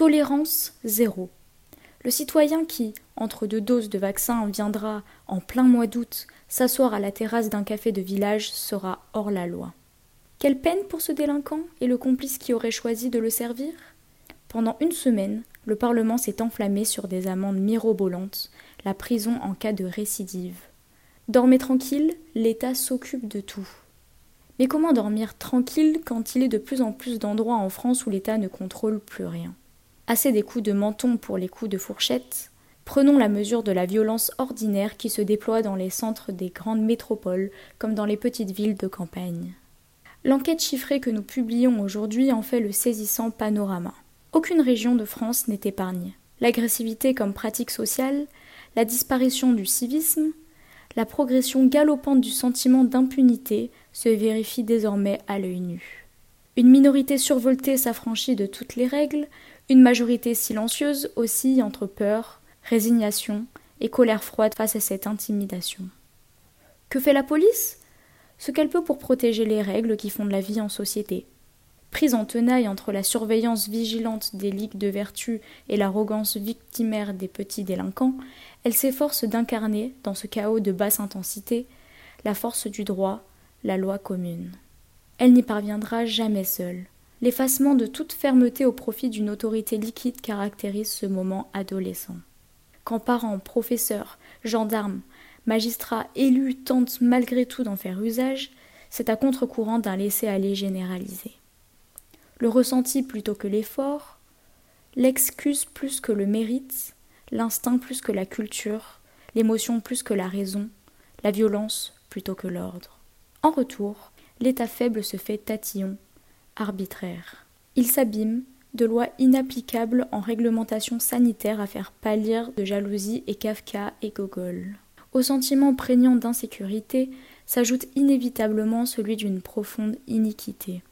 Tolérance zéro. Le citoyen qui, entre deux doses de vaccin, viendra, en plein mois d'août, s'asseoir à la terrasse d'un café de village sera hors la loi. Quelle peine pour ce délinquant et le complice qui aurait choisi de le servir? Pendant une semaine, le Parlement s'est enflammé sur des amendes mirobolantes, la prison en cas de récidive. Dormez tranquille, l'État s'occupe de tout. Mais comment dormir tranquille quand il est de plus en plus d'endroits en France où l'État ne contrôle plus rien? Assez des coups de menton pour les coups de fourchette. Prenons la mesure de la violence ordinaire qui se déploie dans les centres des grandes métropoles comme dans les petites villes de campagne. L'enquête chiffrée que nous publions aujourd'hui en fait le saisissant panorama. Aucune région de France n'est épargne. L'agressivité comme pratique sociale, la disparition du civisme, la progression galopante du sentiment d'impunité se vérifie désormais à l'œil nu. Une minorité survoltée s'affranchit de toutes les règles, une majorité silencieuse oscille entre peur, résignation et colère froide face à cette intimidation. Que fait la police? Ce qu'elle peut pour protéger les règles qui font de la vie en société. Prise en tenaille entre la surveillance vigilante des ligues de vertu et l'arrogance victimaire des petits délinquants, elle s'efforce d'incarner, dans ce chaos de basse intensité, la force du droit, la loi commune. Elle n'y parviendra jamais seule l'effacement de toute fermeté au profit d'une autorité liquide caractérise ce moment adolescent. Quand parents, professeurs, gendarmes, magistrats, élus tentent malgré tout d'en faire usage, c'est à contre-courant d'un laisser-aller généralisé. Le ressenti plutôt que l'effort, l'excuse plus que le mérite, l'instinct plus que la culture, l'émotion plus que la raison, la violence plutôt que l'ordre. En retour, l'état faible se fait tatillon arbitraire. Il s'abîme de lois inapplicables en réglementation sanitaire à faire pâlir de jalousie et Kafka et Gogol. Au sentiment prégnant d'insécurité s'ajoute inévitablement celui d'une profonde iniquité.